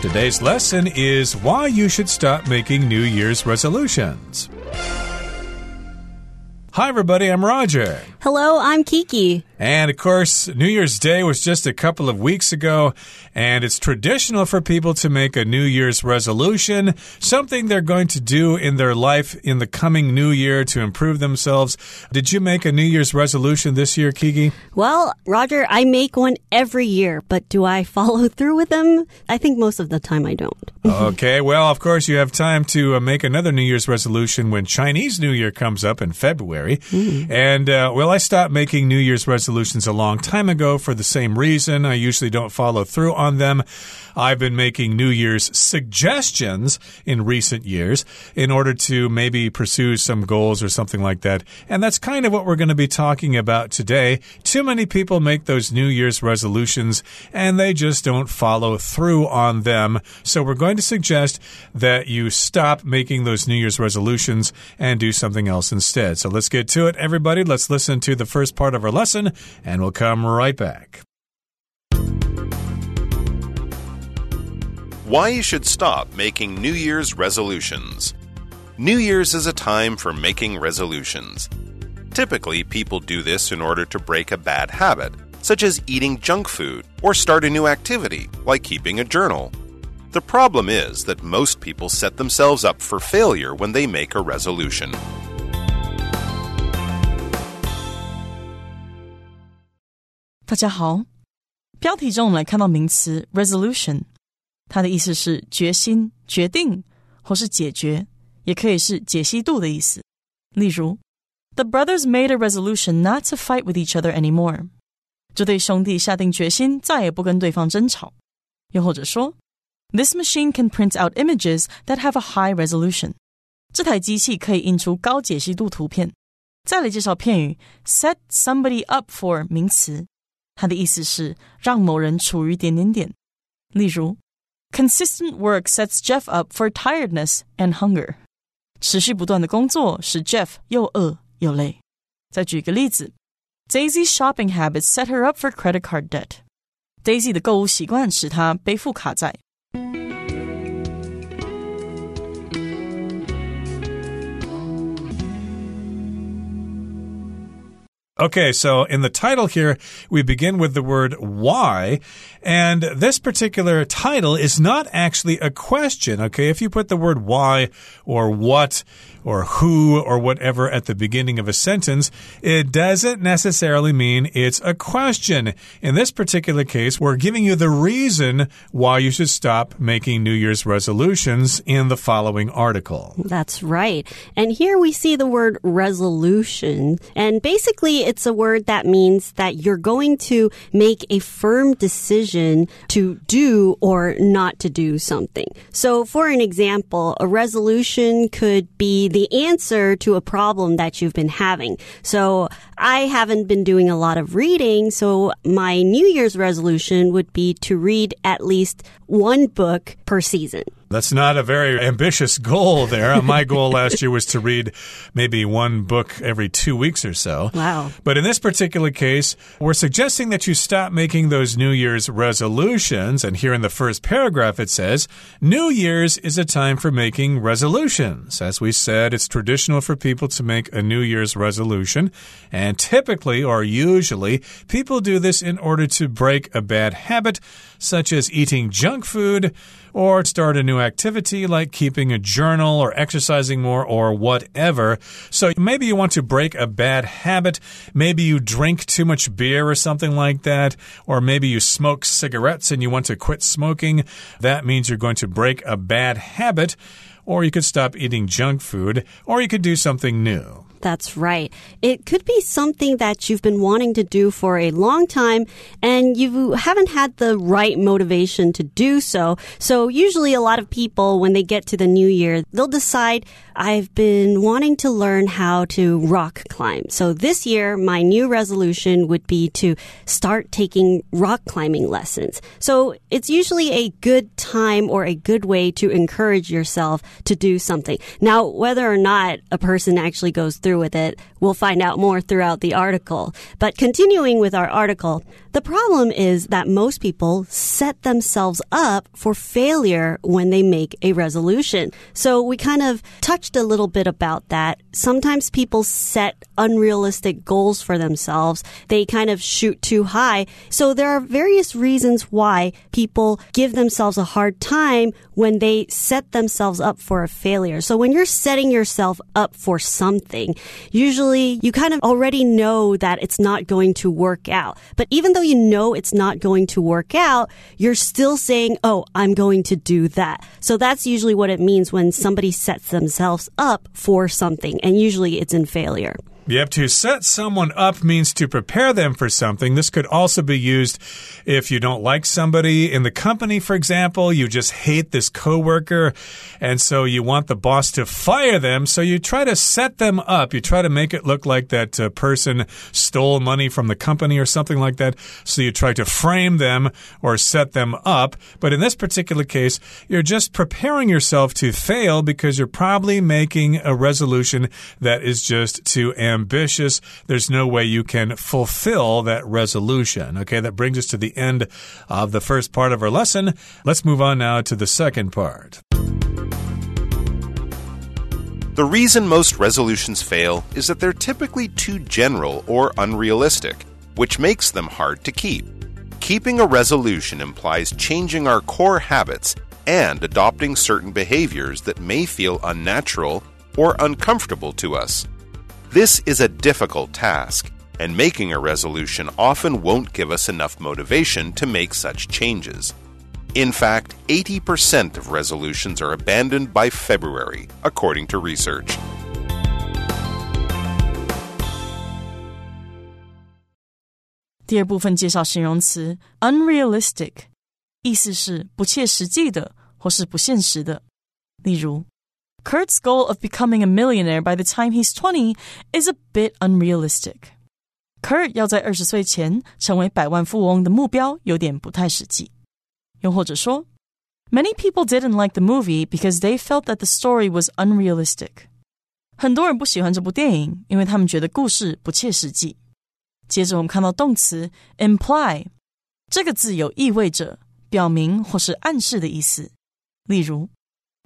Today's lesson is why you should stop making New Year's resolutions. Hi, everybody, I'm Roger. Hello, I'm Kiki. And of course, New Year's Day was just a couple of weeks ago, and it's traditional for people to make a New Year's resolution, something they're going to do in their life in the coming new year to improve themselves. Did you make a New Year's resolution this year, Kiki? Well, Roger, I make one every year, but do I follow through with them? I think most of the time I don't. okay, well, of course, you have time to uh, make another New Year's resolution when Chinese New Year comes up in February. Mm. And, uh, well, I stopped making New Year's resolutions resolutions a long time ago for the same reason. I usually don't follow through on them. I've been making New Year's suggestions in recent years in order to maybe pursue some goals or something like that. And that's kind of what we're going to be talking about today. Too many people make those New Year's resolutions and they just don't follow through on them. So we're going to suggest that you stop making those New Year's resolutions and do something else instead. So let's get to it, everybody. Let's listen to the first part of our lesson and we'll come right back. Why you should stop making New Year's resolutions. New Year's is a time for making resolutions. Typically, people do this in order to break a bad habit, such as eating junk food, or start a new activity, like keeping a journal. The problem is that most people set themselves up for failure when they make a resolution. resolution 它的意思是决心、决定或是解决，也可以是解析度的意思。例如，The brothers made a resolution not to fight with each other anymore。这对兄弟下定决心再也不跟对方争吵。又或者说，This machine can print out images that have a high resolution。这台机器可以印出高解析度图片。再来介绍片语 set somebody up for 名词。它的意思是让某人处于点点点。例如 ，Consistent work sets Jeff up for tiredness and hunger。持续不断的工作使 Jeff 又饿又累。再举个例子，Daisy's shopping habits set her up for credit card debt。Daisy 的购物习惯使她背负卡债。 Okay, so in the title here, we begin with the word why. And this particular title is not actually a question. Okay, if you put the word why or what or who or whatever at the beginning of a sentence, it doesn't necessarily mean it's a question. In this particular case, we're giving you the reason why you should stop making New Year's resolutions in the following article. That's right. And here we see the word resolution. And basically, it's a word that means that you're going to make a firm decision to do or not to do something. So, for an example, a resolution could be the answer to a problem that you've been having. So I haven't been doing a lot of reading, so my New Year's resolution would be to read at least one book per season. That's not a very ambitious goal there. My goal last year was to read maybe one book every two weeks or so. Wow. But in this particular case, we're suggesting that you stop making those New Year's resolutions. And here in the first paragraph, it says, New Year's is a time for making resolutions. As we said, it's traditional for people to make a New Year's resolution. And typically, or usually, people do this in order to break a bad habit, such as eating junk food or start a new activity like keeping a journal or exercising more or whatever. So maybe you want to break a bad habit. Maybe you drink too much beer or something like that. Or maybe you smoke cigarettes and you want to quit smoking. That means you're going to break a bad habit. Or you could stop eating junk food. Or you could do something new. That's right. It could be something that you've been wanting to do for a long time and you haven't had the right motivation to do so. So usually a lot of people, when they get to the new year, they'll decide, I've been wanting to learn how to rock climb. So this year, my new resolution would be to start taking rock climbing lessons. So it's usually a good time or a good way to encourage yourself to do something. Now, whether or not a person actually goes through with it, we'll find out more throughout the article. But continuing with our article, the problem is that most people set themselves up for failure when they make a resolution. So we kind of touched a little bit about that. Sometimes people set unrealistic goals for themselves. They kind of shoot too high. So there are various reasons why people give themselves a hard time when they set themselves up for a failure. So when you're setting yourself up for something, usually you kind of already know that it's not going to work out. But even though you know it's not going to work out, you're still saying, Oh, I'm going to do that. So that's usually what it means when somebody sets themselves up for something. And usually it's in failure. Yep, to set someone up means to prepare them for something. This could also be used if you don't like somebody in the company, for example. You just hate this coworker, and so you want the boss to fire them. So you try to set them up. You try to make it look like that uh, person stole money from the company or something like that. So you try to frame them or set them up. But in this particular case, you're just preparing yourself to fail because you're probably making a resolution that is just too ambitious ambitious, there's no way you can fulfill that resolution. Okay, that brings us to the end of the first part of our lesson. Let's move on now to the second part. The reason most resolutions fail is that they're typically too general or unrealistic, which makes them hard to keep. Keeping a resolution implies changing our core habits and adopting certain behaviors that may feel unnatural or uncomfortable to us. This is a difficult task, and making a resolution often won't give us enough motivation to make such changes. In fact, 80% of resolutions are abandoned by February, according to research. 第二部分介绍形容词 unrealistic，意思是不切实际的或是不现实的。例如 Kurt's goal of becoming a millionaire by the time he's 20 is a bit unrealistic. Kurt 要在二十岁前成为百万富翁的目标有点不太实际。又或者说，Many people didn't like the movie because they felt that the story was unrealistic. 很多人不喜欢这部电影，因为他们觉得故事不切实际。接着我们看到动词 imply，这个字有意味着、表明或是暗示的意思。例如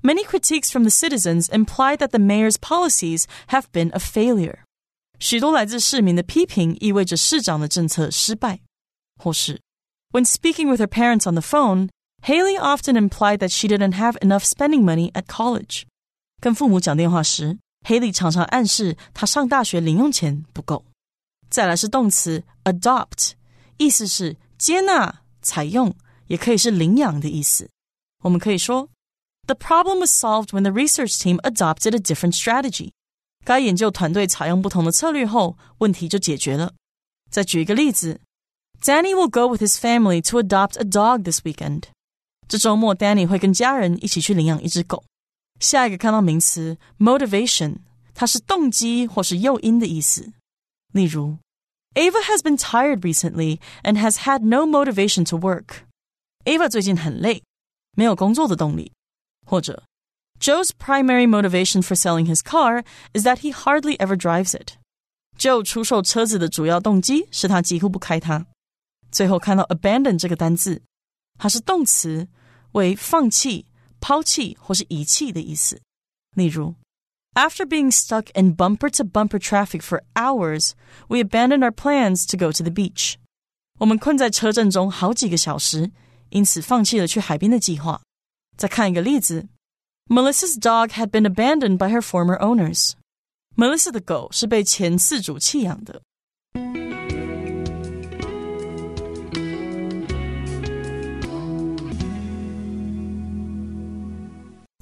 Many critiques from the citizens imply that the mayor's policies have been a failure. 许多来自市民的批评意味着市长的政策失败。或是，When speaking with her parents on the phone, Haley often implied that she didn't have enough spending money at college. 跟父母讲电话时，Haley 常常暗示她上大学零用钱不够。再来是动词 adopt，意思是接纳、采用，也可以是领养的意思。我们可以说 the problem was solved when the research team adopted a different strategy. 该研究团队采用不同的策略后，问题就解决了。再举一个例子，Danny will go with his family to adopt a dog this weekend。这周末，Danny 会跟家人一起去领养一只狗。下一个看到名词 motivation，它是动机或是诱因的意思。例如，Ava has been tired recently and has had no motivation to work。Ava 最近很累，没有工作的动力。 或者，Joe's primary motivation for selling his car is that he hardly ever drives it. Joe 出售车子的主要动机是他几乎不开它。最后看到 abandon 这个单字，它是动词，为放弃、抛弃或是遗弃的意思。例如，After being stuck in bumper-to-bumper traffic for hours, we abandoned our plans to go to the beach. 我们困在车阵中好几个小时，因此放弃了去海边的计划。 再看一个例子，Melissa's dog had been abandoned by her former owners. Melissa 的狗是被前饲主弃养的。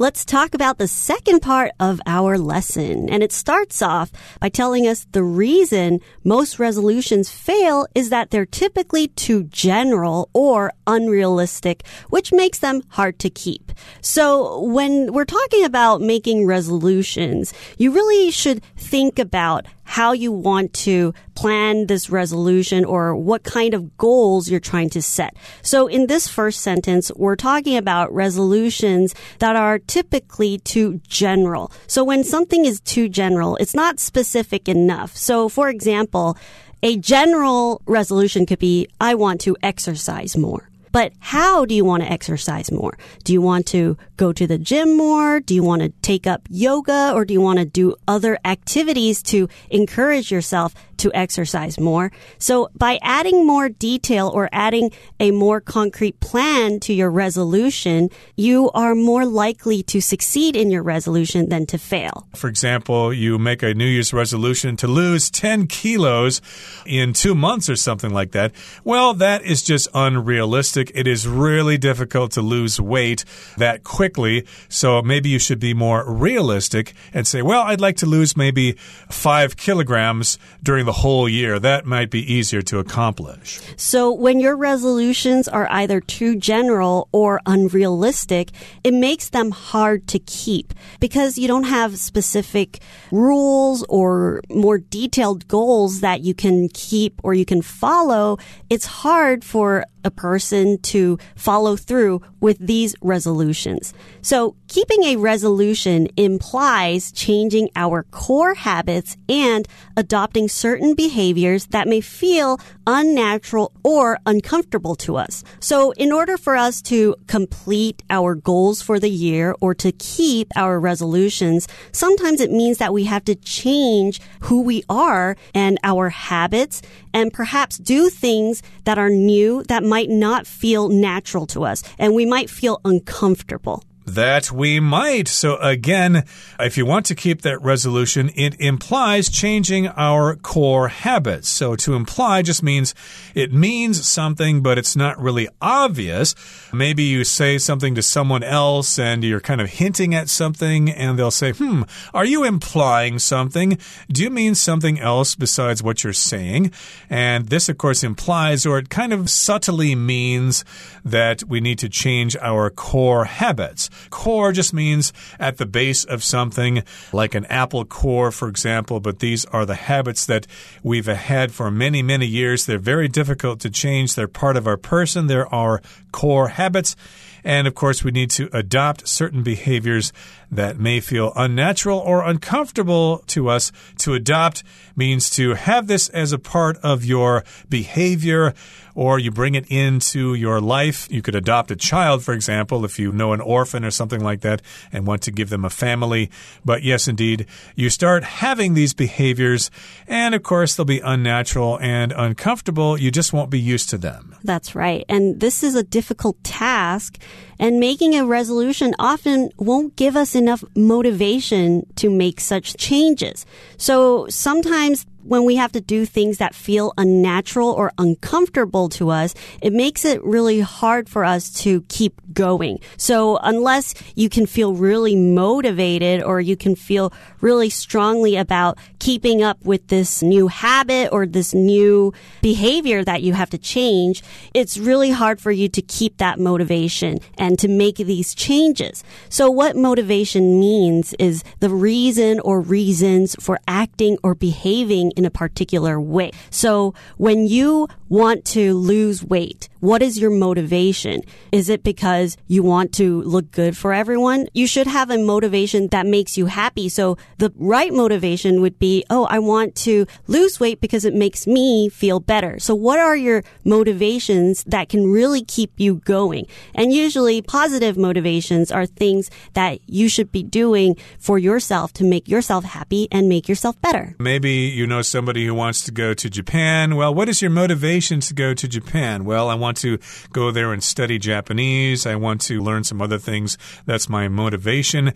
Let's talk about the second part of our lesson. And it starts off by telling us the reason most resolutions fail is that they're typically too general or unrealistic, which makes them hard to keep. So when we're talking about making resolutions, you really should think about how you want to plan this resolution or what kind of goals you're trying to set. So in this first sentence, we're talking about resolutions that are typically too general. So when something is too general, it's not specific enough. So for example, a general resolution could be, I want to exercise more. But how do you want to exercise more? Do you want to go to the gym more? Do you want to take up yoga or do you want to do other activities to encourage yourself to exercise more? So by adding more detail or adding a more concrete plan to your resolution, you are more likely to succeed in your resolution than to fail. For example, you make a New Year's resolution to lose 10 kilos in two months or something like that. Well, that is just unrealistic. It is really difficult to lose weight that quickly. So maybe you should be more realistic and say, well, I'd like to lose maybe five kilograms during the whole year. That might be easier to accomplish. So when your resolutions are either too general or unrealistic, it makes them hard to keep because you don't have specific rules or more detailed goals that you can keep or you can follow. It's hard for a person to follow through with these resolutions. So keeping a resolution implies changing our core habits and adopting certain behaviors that may feel unnatural or uncomfortable to us. So in order for us to complete our goals for the year or to keep our resolutions, sometimes it means that we have to change who we are and our habits and perhaps do things that are new that might not feel natural to us and we might feel uncomfortable. That we might. So, again, if you want to keep that resolution, it implies changing our core habits. So, to imply just means it means something, but it's not really obvious. Maybe you say something to someone else and you're kind of hinting at something, and they'll say, Hmm, are you implying something? Do you mean something else besides what you're saying? And this, of course, implies or it kind of subtly means that we need to change our core habits. Core just means at the base of something, like an apple core, for example, but these are the habits that we've had for many, many years. They're very difficult to change. They're part of our person. They're our core habits. And of course, we need to adopt certain behaviors that may feel unnatural or uncomfortable to us. To adopt means to have this as a part of your behavior or you bring it into your life. You could adopt a child, for example, if you know an orphan or something like that and want to give them a family. But yes, indeed, you start having these behaviors, and of course, they'll be unnatural and uncomfortable. You just won't be used to them. That's right. And this is a difficult task, and making a resolution often won't give us enough motivation to make such changes. So sometimes when we have to do things that feel unnatural or uncomfortable to us, it makes it really hard for us to keep going. So unless you can feel really motivated or you can feel really strongly about keeping up with this new habit or this new behavior that you have to change, it's really hard for you to keep that motivation and to make these changes. So what motivation means is the reason or reasons for acting or behaving in a particular way. So when you want to lose weight, what is your motivation? Is it because you want to look good for everyone? You should have a motivation that makes you happy. So the right motivation would be, oh, I want to lose weight because it makes me feel better. So what are your motivations that can really keep you going? And usually positive motivations are things that you should be doing for yourself to make yourself happy and make yourself better. Maybe you know somebody who wants to go to Japan. Well, what is your motivation to go to Japan? Well, I want to go there and study Japanese. I want to learn some other things. That's my motivation.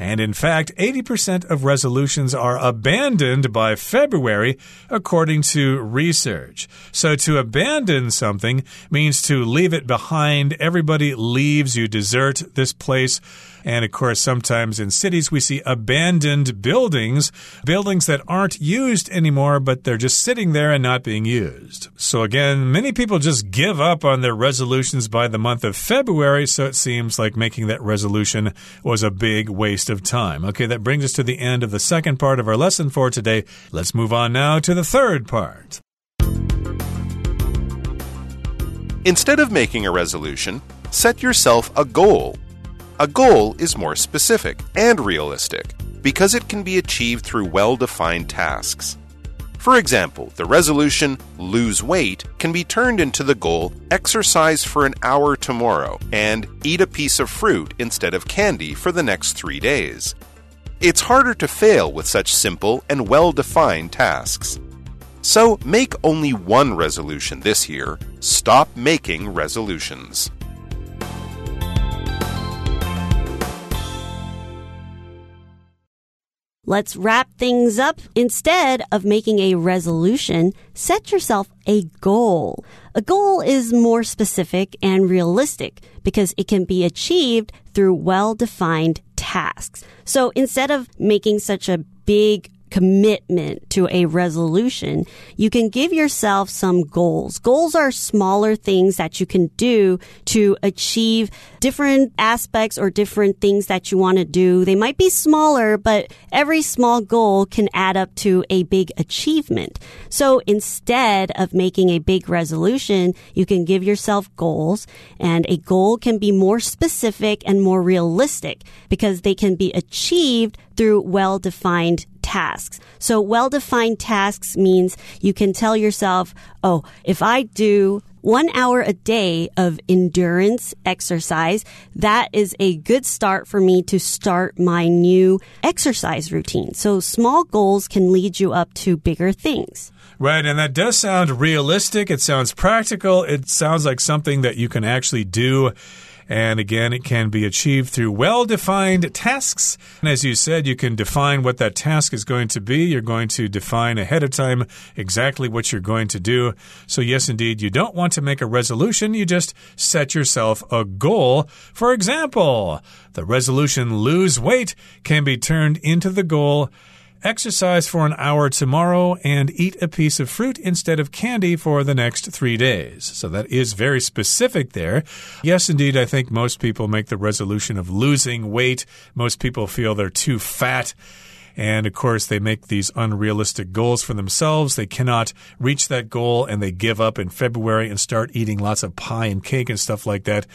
And in fact, 80% of resolutions are abandoned by February, according to research. So to abandon something means to leave it behind. Everybody leaves. You desert this place. And of course, sometimes in cities, we see abandoned buildings, buildings that aren't used anymore, but they're just sitting there and not being used. So again, many people just give up on their resolutions by the month of February, so it seems like making that resolution was a big waste of time. Okay, that brings us to the end of the second part of our lesson for today. Let's move on now to the third part. Instead of making a resolution, set yourself a goal. A goal is more specific and realistic because it can be achieved through well defined tasks. For example, the resolution lose weight can be turned into the goal exercise for an hour tomorrow and eat a piece of fruit instead of candy for the next three days. It's harder to fail with such simple and well defined tasks. So make only one resolution this year. Stop making resolutions. Let's wrap things up. Instead of making a resolution, set yourself a goal. A goal is more specific and realistic because it can be achieved through well defined tasks. So instead of making such a big commitment to a resolution, you can give yourself some goals. Goals are smaller things that you can do to achieve different aspects or different things that you want to do. They might be smaller, but every small goal can add up to a big achievement. So instead of making a big resolution, you can give yourself goals and a goal can be more specific and more realistic because they can be achieved through well-defined tasks. So well-defined tasks means you can tell yourself, oh, if I do one hour a day of endurance exercise, that is a good start for me to start my new exercise routine. So small goals can lead you up to bigger things. Right, and that does sound realistic. It sounds practical. It sounds like something that you can actually do and again, it can be achieved through well defined tasks. And as you said, you can define what that task is going to be. You're going to define ahead of time exactly what you're going to do. So, yes, indeed, you don't want to make a resolution. You just set yourself a goal. For example, the resolution lose weight can be turned into the goal exercise for an hour tomorrow, and eat a piece of fruit instead of candy for the next three days. So that is very specific there. Yes, indeed, I think most people make the resolution of losing weight. Most people feel they're too fat. And of course, they make these unrealistic goals for themselves. They cannot reach that goal and they give up in February and start eating lots of pie and cake and stuff like that.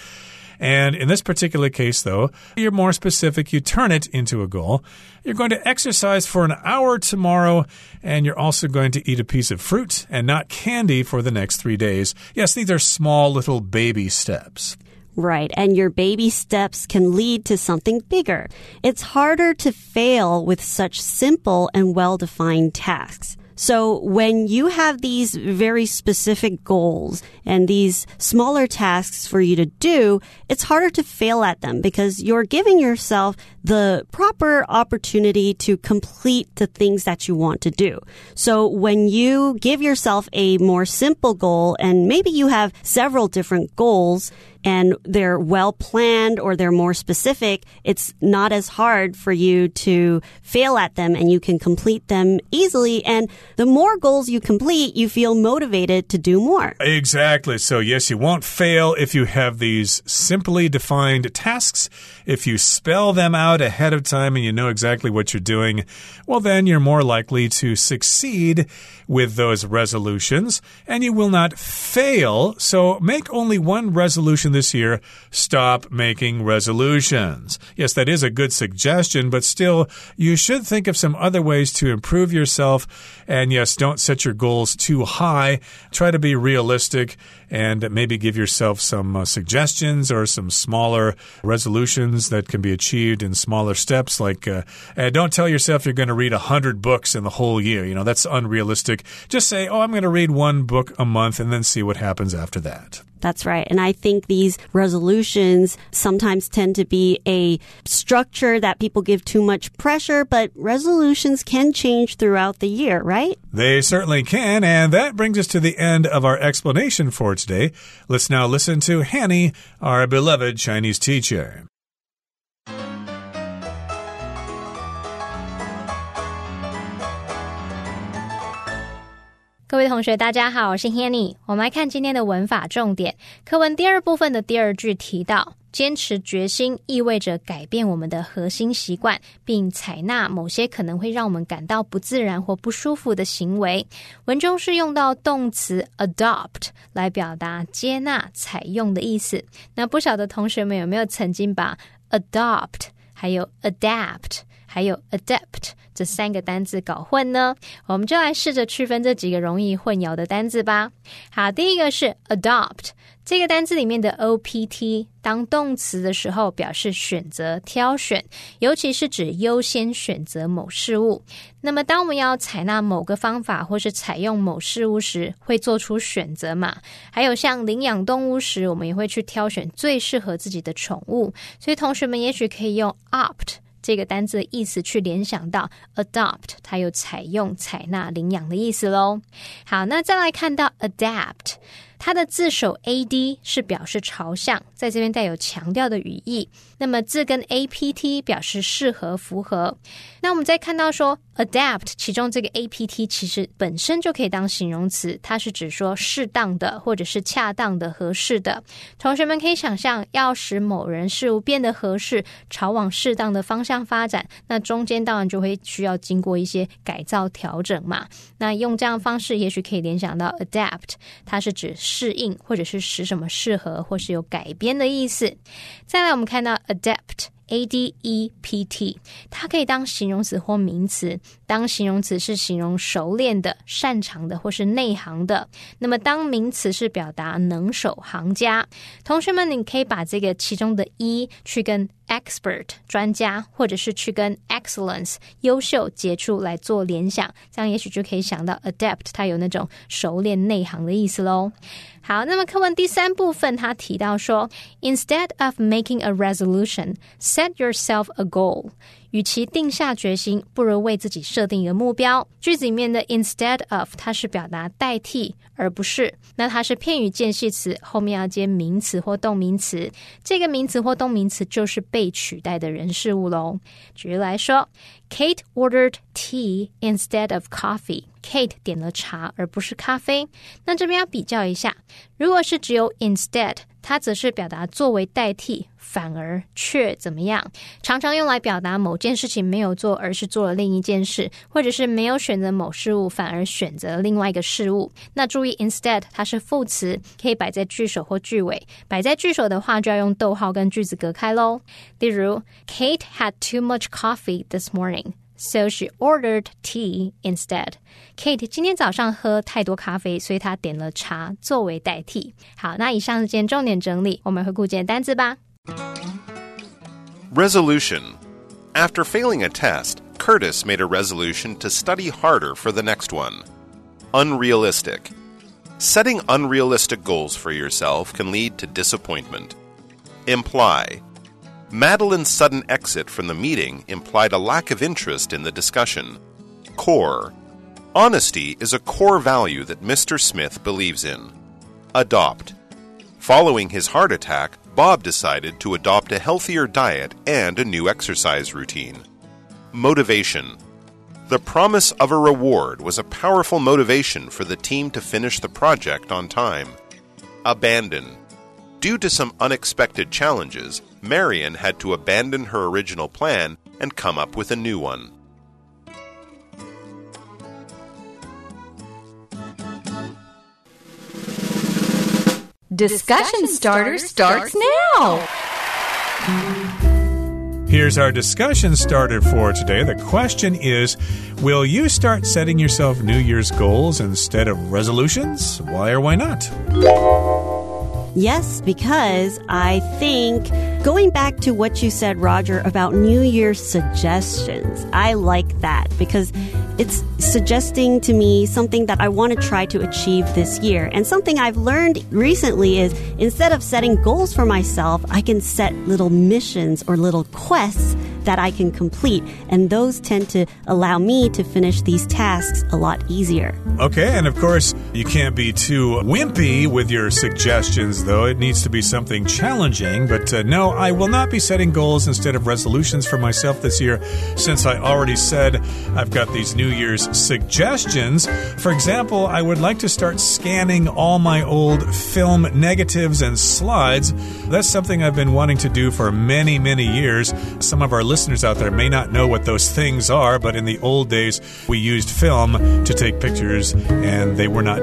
And in this particular case, though, you're more specific. You turn it into a goal. You're going to exercise for an hour tomorrow, and you're also going to eat a piece of fruit and not candy for the next three days. Yes, these are small little baby steps. Right. And your baby steps can lead to something bigger. It's harder to fail with such simple and well defined tasks. So when you have these very specific goals and these smaller tasks for you to do, it's harder to fail at them because you're giving yourself the proper opportunity to complete the things that you want to do. So when you give yourself a more simple goal and maybe you have several different goals, and they're well planned or they're more specific, it's not as hard for you to fail at them and you can complete them easily. And the more goals you complete, you feel motivated to do more. Exactly. So, yes, you won't fail if you have these simply defined tasks. If you spell them out ahead of time and you know exactly what you're doing, well, then you're more likely to succeed with those resolutions and you will not fail. So, make only one resolution this year, stop making resolutions. Yes, that is a good suggestion, but still, you should think of some other ways to improve yourself. And yes, don't set your goals too high. Try to be realistic and maybe give yourself some uh, suggestions or some smaller resolutions that can be achieved in smaller steps. Like, uh, don't tell yourself you're going to read a hundred books in the whole year. You know, that's unrealistic. Just say, oh, I'm going to read one book a month and then see what happens after that. That's right. And I think these resolutions sometimes tend to be a structure that people give too much pressure, but resolutions can change throughout the year, right? They certainly can. And that brings us to the end of our explanation for today. Let's now listen to Hanny, our beloved Chinese teacher. 各位同学，大家好，我是 Hanny。我们来看今天的文法重点。课文第二部分的第二句提到，坚持决心意味着改变我们的核心习惯，并采纳某些可能会让我们感到不自然或不舒服的行为。文中是用到动词 adopt 来表达接纳、采用的意思。那不晓得同学们有没有曾经把 adopt 还有 adapt 还有 adapt 这三个单字搞混呢？我们就来试着区分这几个容易混淆的单字吧。好，第一个是 adopt 这个单字里面的 o p t 当动词的时候，表示选择、挑选，尤其是指优先选择某事物。那么，当我们要采纳某个方法或是采用某事物时，会做出选择嘛？还有像领养动物时，我们也会去挑选最适合自己的宠物。所以，同学们也许可以用 opt。这个单字的意思去联想到 adopt，它有采用、采纳、领养的意思喽。好，那再来看到 adapt。它的字首 a d 是表示朝向，在这边带有强调的语义。那么字根 a p t 表示适合、符合。那我们再看到说 adapt，其中这个 a p t 其实本身就可以当形容词，它是指说适当的，或者是恰当的、合适的。同学们可以想象，要使某人事物变得合适，朝往适当的方向发展，那中间当然就会需要经过一些改造、调整嘛。那用这样方式，也许可以联想到 adapt，它是指。适应，或者是使什么适合，或是有改变的意思。再来，我们看到 adapt。A D E P T，它可以当形容词或名词。当形容词是形容熟练的、擅长的或是内行的，那么当名词是表达能手、行家。同学们，你可以把这个其中的 E 去跟 expert 专家，或者是去跟 excellence 优秀、杰出来做联想，这样也许就可以想到 adapt 它有那种熟练、内行的意思喽。好，那么课文第三部分，他提到说，instead of making a resolution, set yourself a goal。与其定下决心，不如为自己设定一个目标。句子里面的 instead of，它是表达代替，而不是。那它是片语间隙词，后面要接名词或动名词。这个名词或动名词就是被取代的人事物喽。举例来说，Kate ordered tea instead of coffee。Kate 点了茶而不是咖啡。那这边要比较一下，如果是只有 instead。它则是表达作为代替，反而却怎么样？常常用来表达某件事情没有做，而是做了另一件事，或者是没有选择某事物，反而选择另外一个事物。那注意，instead 它是副词，可以摆在句首或句尾。摆在句首的话，就要用逗号跟句子隔开喽。例如，Kate had too much coffee this morning。So she ordered tea instead. Kate 今天早上喝太多咖啡，所以她点了茶作为代替。好，那以上是今天重点整理，我们回顾今天单词吧。Resolution. After failing a test, Curtis made a resolution to study harder for the next one. Unrealistic. Setting unrealistic goals for yourself can lead to disappointment. Imply. Madeline's sudden exit from the meeting implied a lack of interest in the discussion. Core. Honesty is a core value that Mr. Smith believes in. Adopt. Following his heart attack, Bob decided to adopt a healthier diet and a new exercise routine. Motivation. The promise of a reward was a powerful motivation for the team to finish the project on time. Abandon. Due to some unexpected challenges, Marion had to abandon her original plan and come up with a new one. Discussion starter starts now. Here's our discussion starter for today. The question is Will you start setting yourself New Year's goals instead of resolutions? Why or why not? Yes, because I think going back to what you said, Roger, about New Year's suggestions, I like that because it's suggesting to me something that I want to try to achieve this year. And something I've learned recently is instead of setting goals for myself, I can set little missions or little quests that I can complete. And those tend to allow me to finish these tasks a lot easier. Okay, and of course, You can't be too wimpy with your suggestions, though. It needs to be something challenging. But uh, no, I will not be setting goals instead of resolutions for myself this year, since I already said I've got these New Year's suggestions. For example, I would like to start scanning all my old film negatives and slides. That's something I've been wanting to do for many, many years. Some of our listeners out there may not know what those things are, but in the old days, we used film to take pictures and they were not